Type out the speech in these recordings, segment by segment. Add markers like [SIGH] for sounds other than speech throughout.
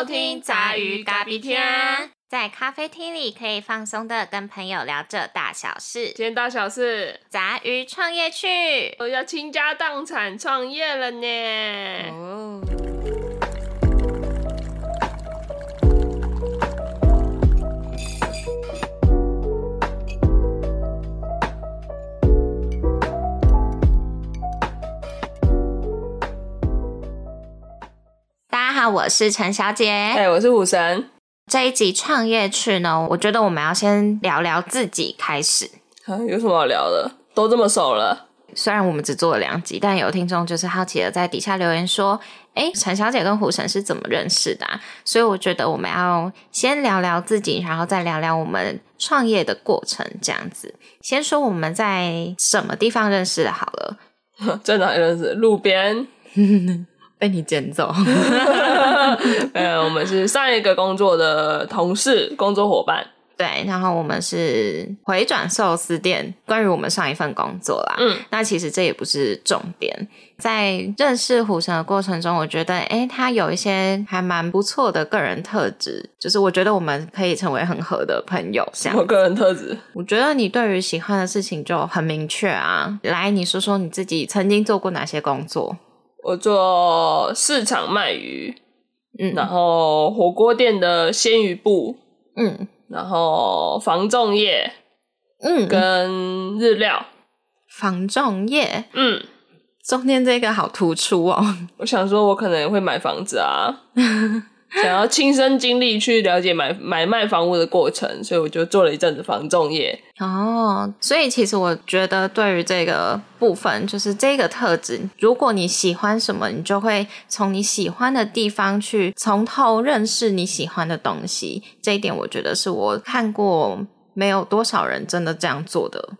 收听杂鱼咖啡厅，在咖啡厅里可以放松的跟朋友聊着大小事。今天大小事，杂鱼创业去，我要倾家荡产创业了呢。哦。我是陈小姐。哎，我是虎神。这一集创业去呢，我觉得我们要先聊聊自己开始。啊，有什么好聊的？都这么熟了。虽然我们只做了两集，但有听众就是好奇的在底下留言说：“哎，陈小姐跟虎神是怎么认识的？”所以我觉得我们要先聊聊自己，然后再聊聊我们创业的过程。这样子，先说我们在什么地方认识的好了。[LAUGHS] 在哪里认识？路边。[LAUGHS] 被你捡走，[LAUGHS] [LAUGHS] 呃，我们是上一个工作的同事、工作伙伴，对，然后我们是回转寿司店。关于我们上一份工作啦，嗯，那其实这也不是重点。在认识虎神的过程中，我觉得，哎，他有一些还蛮不错的个人特质，就是我觉得我们可以成为很合的朋友。什么个人特质？我觉得你对于喜欢的事情就很明确啊。来，你说说你自己曾经做过哪些工作？我做市场卖鱼，嗯，然后火锅店的鲜鱼部，嗯，然后防重液，嗯，跟日料，防重液，嗯，中间这个好突出哦。我想说，我可能会买房子啊。[LAUGHS] 想要亲身经历去了解买买卖房屋的过程，所以我就做了一阵子房仲业。哦，所以其实我觉得对于这个部分，就是这个特质，如果你喜欢什么，你就会从你喜欢的地方去从头认识你喜欢的东西。这一点我觉得是我看过没有多少人真的这样做的。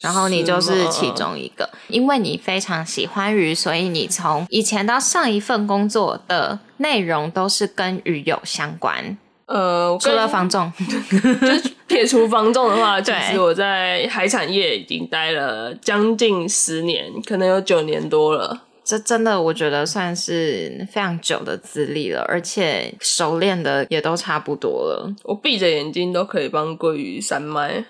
然后你就是其中一个，因为你非常喜欢鱼，所以你从以前到上一份工作的内容都是跟鱼有相关。呃，除了防重，[LAUGHS] 就撇除防重的话，其实我在海产业已经待了将近十年，可能有九年多了。这真的我觉得算是非常久的资历了，而且熟练的也都差不多了。我闭着眼睛都可以帮鲑鱼三麦。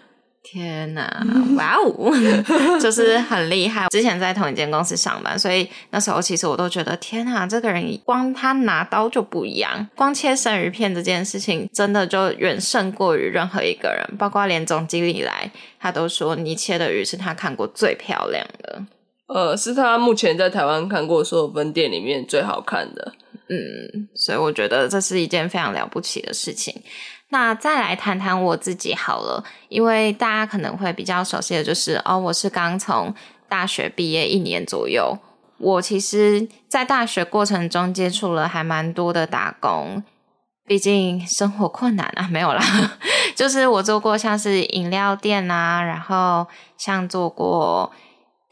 天呐，[LAUGHS] 哇哦，[LAUGHS] 就是很厉害。之前在同一间公司上班，所以那时候其实我都觉得，天呐，这个人光他拿刀就不一样，光切生鱼片这件事情，真的就远胜过于任何一个人。包括连总经理来，他都说你切的鱼是他看过最漂亮的。呃，是他目前在台湾看过所有分店里面最好看的。嗯，所以我觉得这是一件非常了不起的事情。那再来谈谈我自己好了，因为大家可能会比较熟悉的就是哦，我是刚从大学毕业一年左右。我其实，在大学过程中接触了还蛮多的打工，毕竟生活困难啊，没有啦。[LAUGHS] 就是我做过像是饮料店啊，然后像做过。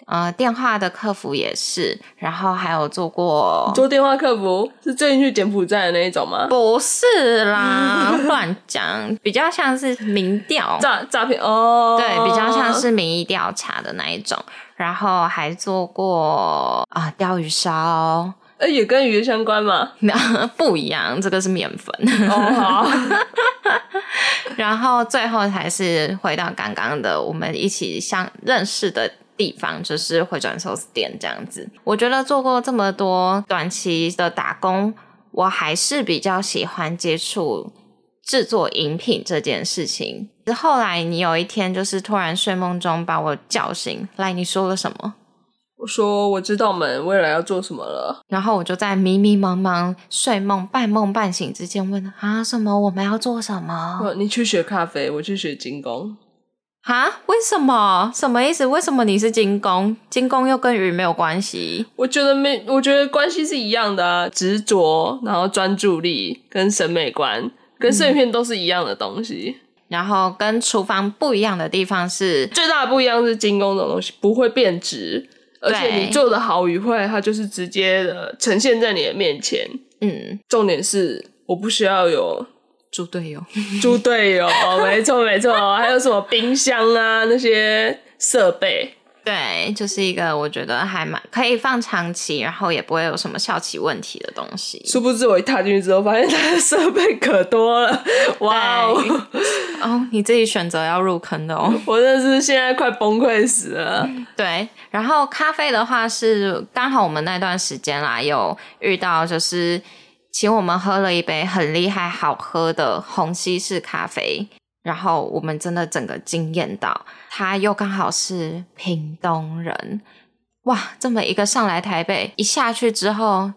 呃，电话的客服也是，然后还有做过做电话客服，是最近去柬埔寨的那一种吗？不是啦，[LAUGHS] 乱讲，比较像是民调诈诈骗哦，对，比较像是民意调查的那一种，然后还做过啊钓鱼烧，呃，也跟鱼相关吗？[LAUGHS] 不一样，这个是面粉哦，好，[LAUGHS] 然后最后才是回到刚刚的，我们一起相认识的。地方就是回转寿司店这样子，我觉得做过这么多短期的打工，我还是比较喜欢接触制作饮品这件事情。后来你有一天就是突然睡梦中把我叫醒，来你说了什么？我说我知道我们未来要做什么了。然后我就在迷迷茫茫、睡梦半梦半醒之间问啊什么？我们要做什么？你去学咖啡，我去学精工。啊？为什么？什么意思？为什么你是金工？金工又跟鱼没有关系？我觉得没，我觉得关系是一样的啊，执着，然后专注力跟审美观，跟摄影片都是一样的东西。然后跟厨房不一样的地方是，最大的不一样是精工这种东西不会变质，而且你做的好与坏，它就是直接的呈现在你的面前。嗯，重点是我不需要有。猪队友，猪队友，[LAUGHS] 没错没错，还有什么冰箱啊那些设备，对，就是一个我觉得还蛮可以放长期，然后也不会有什么效期问题的东西。殊不知我一踏进去之后，发现它的设备可多了，哇哦！哦，你自己选择要入坑的哦，[LAUGHS] 我真的是现在快崩溃死了。对，然后咖啡的话是刚好我们那段时间啦，有遇到就是请我们喝了一杯很厉害、好喝的虹吸式咖啡。然后我们真的整个惊艳到，他又刚好是屏东人，哇！这么一个上来台北，一下去之后，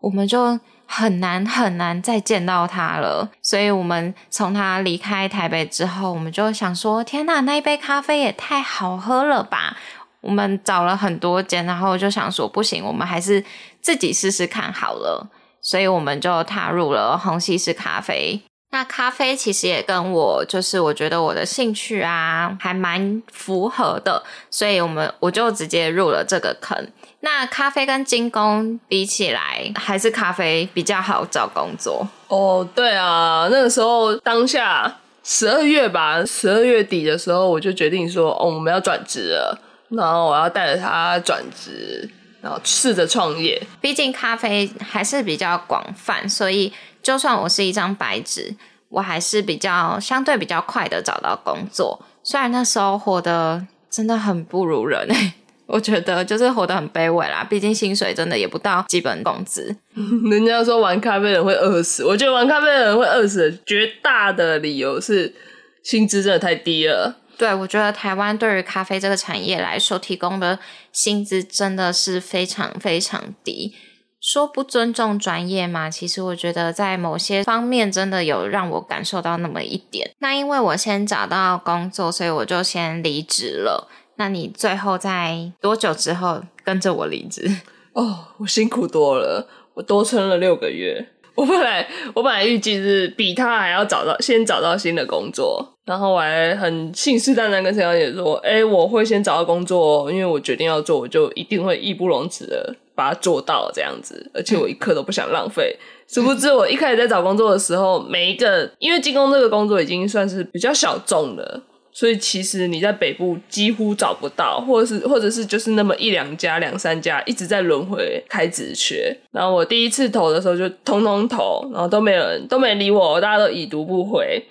我们就很难很难再见到他了。所以，我们从他离开台北之后，我们就想说：天呐，那一杯咖啡也太好喝了吧！我们找了很多间，然后就想说：不行，我们还是自己试试看好了。所以，我们就踏入了虹吸式咖啡。那咖啡其实也跟我，就是我觉得我的兴趣啊，还蛮符合的，所以我们我就直接入了这个坑。那咖啡跟精工比起来，还是咖啡比较好找工作哦。对啊，那个时候当下十二月吧，十二月底的时候，我就决定说，哦，我们要转职了，然后我要带着他转职，然后试着创业。毕竟咖啡还是比较广泛，所以。就算我是一张白纸，我还是比较相对比较快的找到工作。虽然那时候活得真的很不如人，[LAUGHS] 我觉得就是活得很卑微啦。毕竟薪水真的也不到基本工资。[LAUGHS] 人家说玩咖啡的人会饿死，我觉得玩咖啡的人会饿死，绝大的理由是薪资真的太低了。对，我觉得台湾对于咖啡这个产业来说，提供的薪资真的是非常非常低。说不尊重专业嘛？其实我觉得在某些方面真的有让我感受到那么一点。那因为我先找到工作，所以我就先离职了。那你最后在多久之后跟着我离职？[LAUGHS] 哦，我辛苦多了，我多撑了六个月。我本来我本来预计是比他还要找到先找到新的工作，然后我还很信誓旦旦跟陈小姐说：“哎，我会先找到工作，因为我决定要做，我就一定会义不容辞的把它做到这样子，而且我一刻都不想浪费。”殊不知，我一开始在找工作的时候，每一个因为进攻这个工作已经算是比较小众了。所以其实你在北部几乎找不到，或者是或者是就是那么一两家、两三家一直在轮回开职缺。然后我第一次投的时候就通通投，然后都没有人都没理我，大家都已读不回。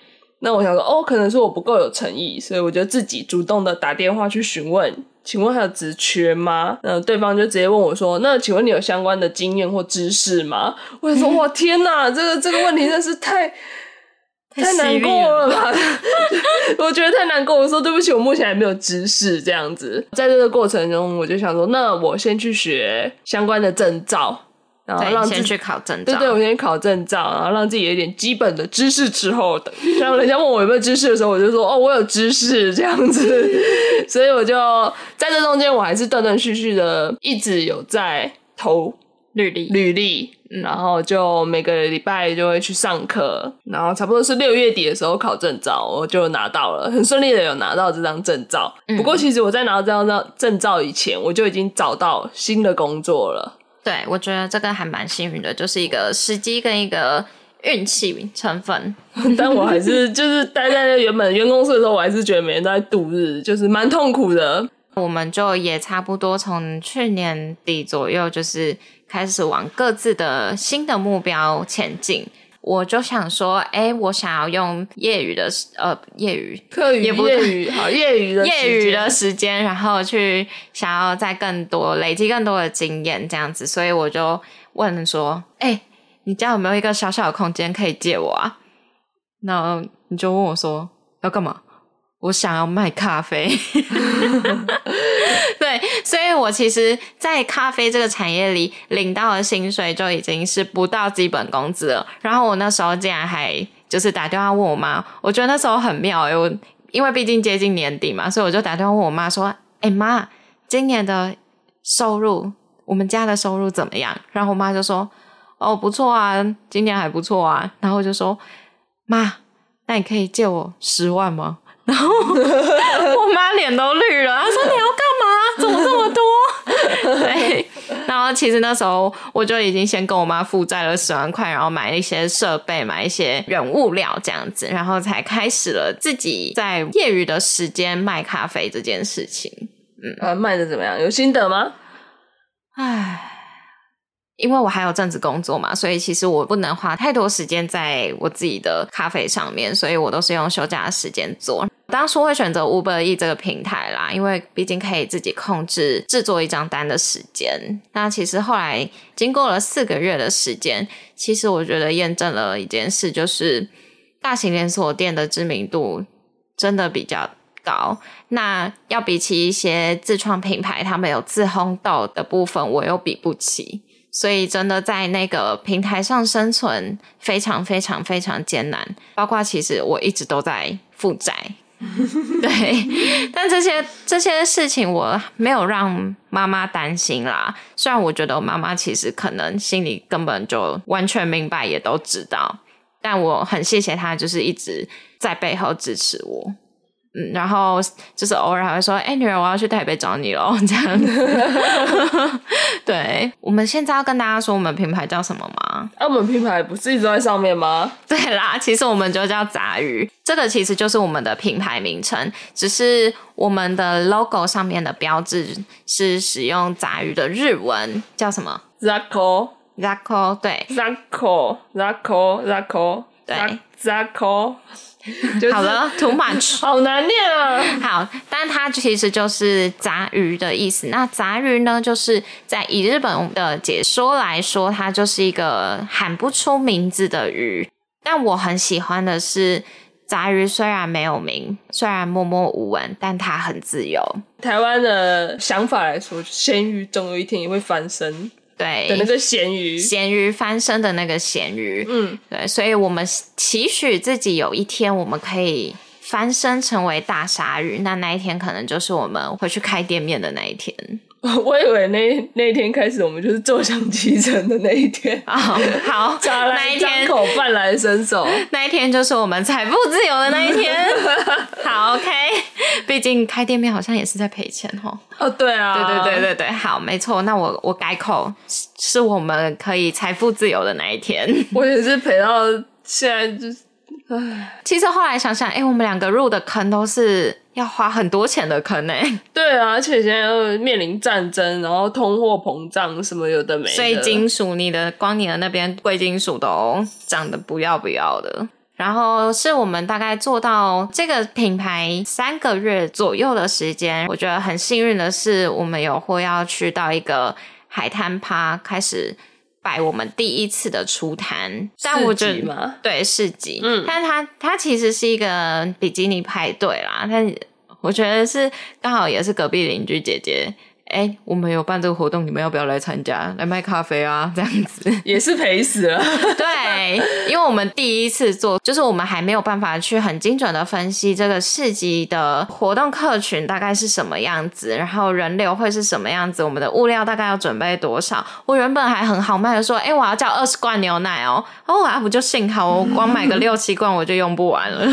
那我想说，哦，可能是我不够有诚意，所以我就自己主动的打电话去询问，请问还有职缺吗？那，对方就直接问我说，那请问你有相关的经验或知识吗？我想说，[LAUGHS] 哇，天哪，这个这个问题真是太。太难过了吧？[LAUGHS] 我觉得太难过。我说对不起，我目前还没有知识这样子。在这个过程中，我就想说，那我先去学相关的证照，然后让自己去考证照。对对，我先考证照，然后让自己有一点基本的知识之后的。像人家问我有没有知识的时候，我就说哦，我有知识这样子。[LAUGHS] 所以我就在这中间，我还是断断续续的一直有在投履历，履历。然后就每个礼拜就会去上课，然后差不多是六月底的时候考证照，我就拿到了，很顺利的有拿到这张证照。不过其实我在拿到这张证照以前，我就已经找到新的工作了。对，我觉得这个还蛮幸运的，就是一个时机跟一个运气成分。[LAUGHS] 但我还是就是待在那原本原公司的时候，我还是觉得每天都在度日，就是蛮痛苦的。我们就也差不多从去年底左右，就是。开始往各自的新的目标前进，我就想说，哎，我想要用业余的呃业余课余业余好业余的 [LAUGHS] 业余的时间，然后去想要再更多累积更多的经验这样子，所以我就问说，哎，你家有没有一个小小的空间可以借我啊？那你就问我说要干嘛？我想要卖咖啡，[LAUGHS] 对，所以我其实，在咖啡这个产业里领到的薪水就已经是不到基本工资了。然后我那时候竟然还就是打电话问我妈，我觉得那时候很妙哎，我因为毕竟接近年底嘛，所以我就打电话问我妈说：“哎妈，今年的收入，我们家的收入怎么样？”然后我妈就说：“哦，不错啊，今年还不错啊。”然后我就说：“妈，那你可以借我十万吗？”然后 [LAUGHS] 我妈脸都绿了，她说：“你要干嘛？怎么这么多？” [LAUGHS] 对，然后其实那时候我就已经先跟我妈负债了十万块，然后买一些设备，买一些原物料这样子，然后才开始了自己在业余的时间卖咖啡这件事情。嗯，啊，卖的怎么样？有心得吗？唉。因为我还有正职工作嘛，所以其实我不能花太多时间在我自己的咖啡上面，所以我都是用休假的时间做。当初会选择 Uber E 这个平台啦，因为毕竟可以自己控制制作一张单的时间。那其实后来经过了四个月的时间，其实我觉得验证了一件事，就是大型连锁店的知名度真的比较高。那要比起一些自创品牌，他们有自烘豆的部分，我又比不起。所以真的在那个平台上生存非常非常非常艰难，包括其实我一直都在负债，[LAUGHS] 对，但这些这些事情我没有让妈妈担心啦。虽然我觉得我妈妈其实可能心里根本就完全明白，也都知道，但我很谢谢她，就是一直在背后支持我。嗯，然后就是偶尔还会说：“哎，女儿，我要去台北找你喽。”这样子。[LAUGHS] 对，我们现在要跟大家说，我们品牌叫什么吗？啊，我们品牌不是一直在上面吗？[LAUGHS] 对啦，其实我们就叫杂鱼，这个其实就是我们的品牌名称，只是我们的 logo 上面的标志是使用杂鱼的日文，叫什么？Zako，Zako，对，Zako，Zako，Zako，对，Zako。[LAUGHS] 好了，too much，[LAUGHS] 好难念啊。好，但它其实就是杂鱼的意思。那杂鱼呢，就是在以日本的解说来说，它就是一个喊不出名字的鱼。但我很喜欢的是，杂鱼虽然没有名，虽然默默无闻，但它很自由。台湾的想法来说，咸鱼总有一天也会翻身。对的那个咸鱼，咸鱼翻身的那个咸鱼，嗯，对，所以我们期许自己有一天我们可以翻身成为大鲨鱼，那那一天可能就是我们回去开店面的那一天。[LAUGHS] 我以为那那一天开始，我们就是坐享其成的那一天啊！[LAUGHS] 好，那一天口饭来伸手，[LAUGHS] 那一天就是我们财富自由的那一天。好，OK，[LAUGHS] 毕竟开店面好像也是在赔钱哦。哦，对啊，对对对对对，好，没错。那我我改口，是我们可以财富自由的那一天。[LAUGHS] 我也是赔到现在，就是唉。其实后来想想，哎，我们两个入的坑都是。要花很多钱的坑呢？[LAUGHS] 对啊，而且现在又面临战争，然后通货膨胀什么有的没的。贵金属，你的光你的那边贵金属都涨得不要不要的。然后是我们大概做到这个品牌三个月左右的时间，我觉得很幸运的是，我们有或要去到一个海滩趴开始。摆我们第一次的出摊，但我觉得对市集，嗯，但它它其实是一个比基尼派对啦，但我觉得是刚好也是隔壁邻居姐姐。哎，我们有办这个活动，你们要不要来参加？来卖咖啡啊，这样子也是赔死了。[LAUGHS] 对，因为我们第一次做，就是我们还没有办法去很精准的分析这个市集的活动客群大概是什么样子，然后人流会是什么样子，我们的物料大概要准备多少。我原本还很豪迈的说，哎，我要叫二十罐牛奶哦，哦，我不就幸好我光买个六七罐我就用不完了，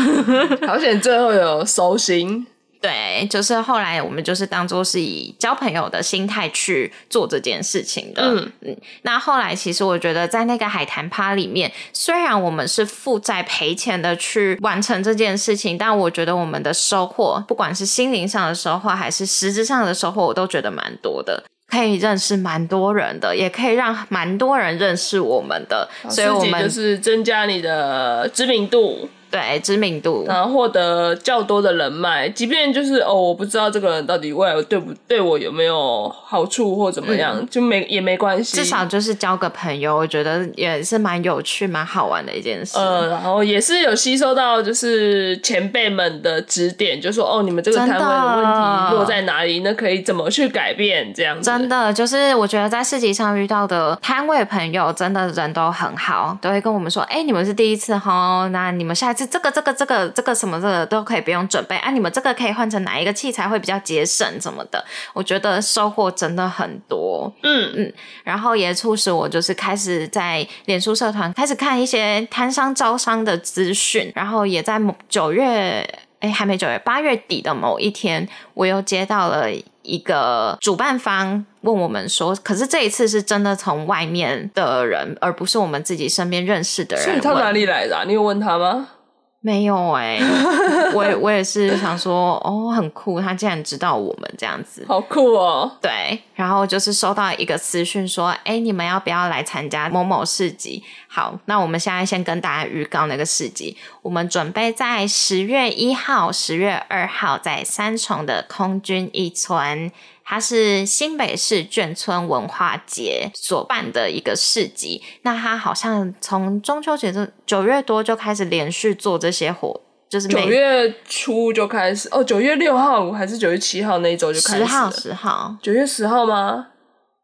好险最后有收心。对，就是后来我们就是当做是以交朋友的心态去做这件事情的。嗯嗯，那后来其实我觉得在那个海滩趴里面，虽然我们是负债赔钱的去完成这件事情，但我觉得我们的收获，不管是心灵上的收获还是实质上的收获，我都觉得蛮多的，可以认识蛮多人的，也可以让蛮多人认识我们的。所以我们就是增加你的知名度。对知名度，然后获得较多的人脉，即便就是哦，我不知道这个人到底未来对不对我有没有好处或怎么样，就没也没关系，至少就是交个朋友，我觉得也是蛮有趣、蛮好玩的一件事。呃，然后也是有吸收到就是前辈们的指点，就说哦，你们这个摊位的问题落在哪里，那可以怎么去改变？这样子真的就是我觉得在市集上遇到的摊位朋友，真的人都很好，都会跟我们说，哎，你们是第一次哈，那你们下次。这个这个这个这个什么这个都可以不用准备啊！你们这个可以换成哪一个器材会比较节省什么的？我觉得收获真的很多，嗯嗯，然后也促使我就是开始在脸书社团开始看一些摊商招商的资讯，然后也在某九月哎还没九月八月底的某一天，我又接到了一个主办方问我们说，可是这一次是真的从外面的人，而不是我们自己身边认识的人。所以他哪里来的？你有问他吗？没有哎，我我也是想说，哦，很酷，他竟然知道我们这样子，好酷哦。对，然后就是收到一个私讯说，哎，你们要不要来参加某某市集？好，那我们现在先跟大家预告那个市集，我们准备在十月一号、十月二号在三重的空军一村。它是新北市眷村文化节所办的一个市集，那它好像从中秋节就九月多就开始连续做这些活，就是九月初就开始哦，九月六号还是九月七号那一周就开始，十号十号，九月十号吗？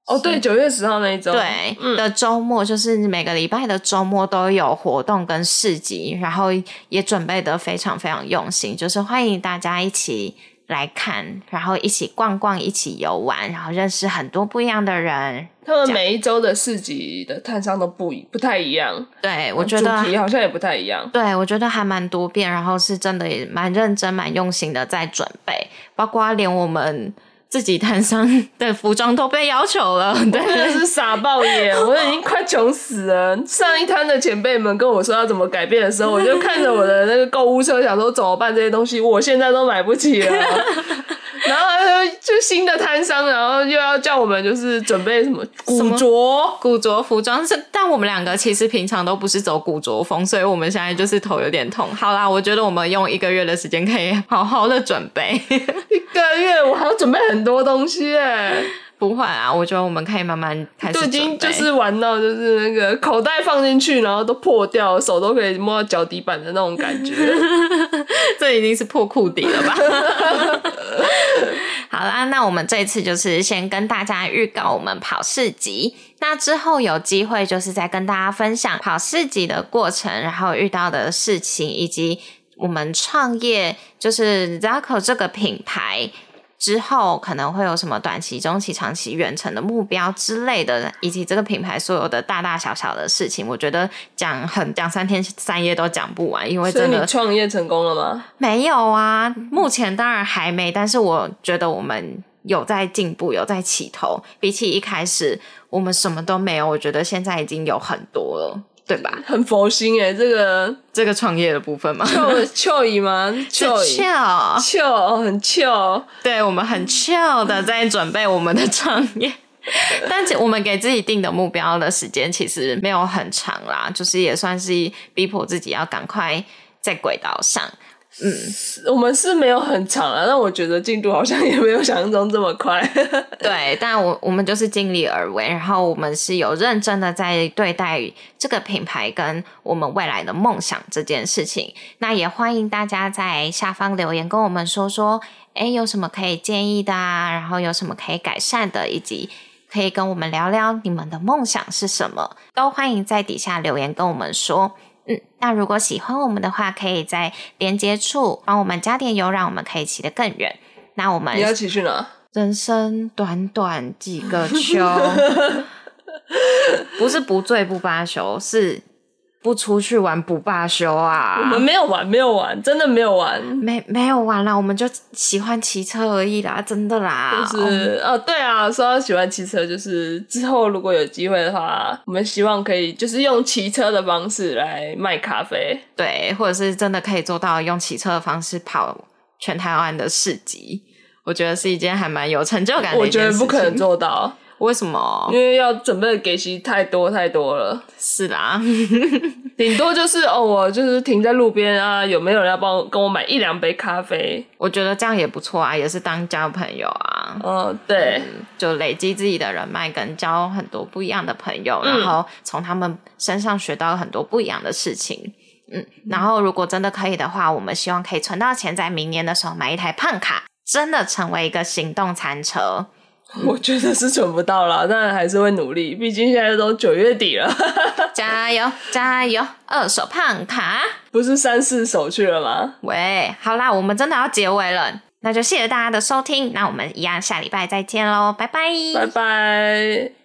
哦，对，九月十号那一周，对的周末，就是每个礼拜的周末都有活动跟市集，然后也准备的非常非常用心，就是欢迎大家一起。来看，然后一起逛逛，一起游玩，然后认识很多不一样的人。他们每一周的市集的摊商都不一不太一样。对，我觉得主题好像也不太一样。对，我觉得还蛮多变，然后是真的也蛮认真、蛮用心的在准备，包括连我们。自己摊商的服装都被要求了，[LAUGHS] 真的是傻爆眼！我已经快穷死了。上一摊的前辈们跟我说要怎么改变的时候，我就看着我的那个购物车，想说怎么办？这些东西我现在都买不起了。然后就新的摊商，然后又要叫我们就是准备什么古着、古着服装。是，但我们两个其实平常都不是走古着风，所以我们现在就是头有点痛。好啦，我觉得我们用一个月的时间可以好好的准备。[LAUGHS] 一个月，我还要准备很多东西哎。不会啊，我觉得我们可以慢慢开始。就已经就是玩到就是那个口袋放进去，然后都破掉，手都可以摸到脚底板的那种感觉。[LAUGHS] 这已经是破裤底了吧？[LAUGHS] [LAUGHS] 好啦，那我们这次就是先跟大家预告我们跑市集，那之后有机会就是再跟大家分享跑市集的过程，然后遇到的事情，以及我们创业就是 Zacko 这个品牌。之后可能会有什么短期、中期、长期、远程的目标之类的，以及这个品牌所有的大大小小的事情，我觉得讲很讲三天三夜都讲不完，因为真的创业成功了吗？没有啊，目前当然还没，但是我觉得我们有在进步，有在起头，比起一开始我们什么都没有，我觉得现在已经有很多了。对吧？[LAUGHS] 很佛心哎，这个这个创业的部分嘛就就姨吗？chill chill 很 chill，对我们很 chill 的在准备我们的创业，[LAUGHS] 但我们给自己定的目标的时间其实没有很长啦，就是也算是逼迫自己要赶快在轨道上。嗯，我们是没有很长啊，但我觉得进度好像也没有想象中这么快。[LAUGHS] 对，但我我们就是尽力而为，然后我们是有认真的在对待这个品牌跟我们未来的梦想这件事情。那也欢迎大家在下方留言跟我们说说，哎，有什么可以建议的啊？然后有什么可以改善的，以及可以跟我们聊聊你们的梦想是什么，都欢迎在底下留言跟我们说。嗯，那如果喜欢我们的话，可以在连接处帮我们加点油，让我们可以骑得更远。那我们你要骑去哪？人生短短几个秋，[LAUGHS] 不是不醉不罢休，是。不出去玩不罢休啊！我们没有玩，没有玩，真的没有玩，没没有玩啦，我们就喜欢骑车而已啦，真的啦。就是哦，对啊，说到喜欢骑车，就是之后如果有机会的话，我们希望可以就是用骑车的方式来卖咖啡，对，或者是真的可以做到用骑车的方式跑全台湾的市集，我觉得是一件还蛮有成就感的。我觉得不可能做到。为什么？因为要准备的给息太多太多了。是啦，[LAUGHS] 顶多就是哦，我就是停在路边啊，有没有人要帮我跟我买一两杯咖啡？我觉得这样也不错啊，也是当交朋友啊。嗯，对，就累积自己的人脉，跟交很多不一样的朋友，然后从他们身上学到很多不一样的事情。嗯，然后如果真的可以的话，我们希望可以存到钱，在明年的时候买一台胖卡，真的成为一个行动餐车。[LAUGHS] 我觉得是存不到了，但还是会努力。毕竟现在都九月底了，[LAUGHS] [LAUGHS] 加油加油！二手胖卡不是三四手去了吗？喂，好啦，我们真的要结尾了，那就谢谢大家的收听，那我们一样下礼拜再见喽，拜拜拜拜！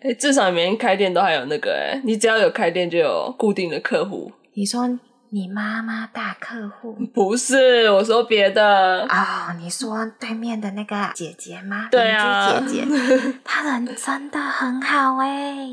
哎，至少每天开店都还有那个哎，你只要有开店就有固定的客户。你说。你妈妈大客户 [LAUGHS] 不是我说别的哦，你说对面的那个姐姐吗？对啊，姐姐，她人真的很好哎。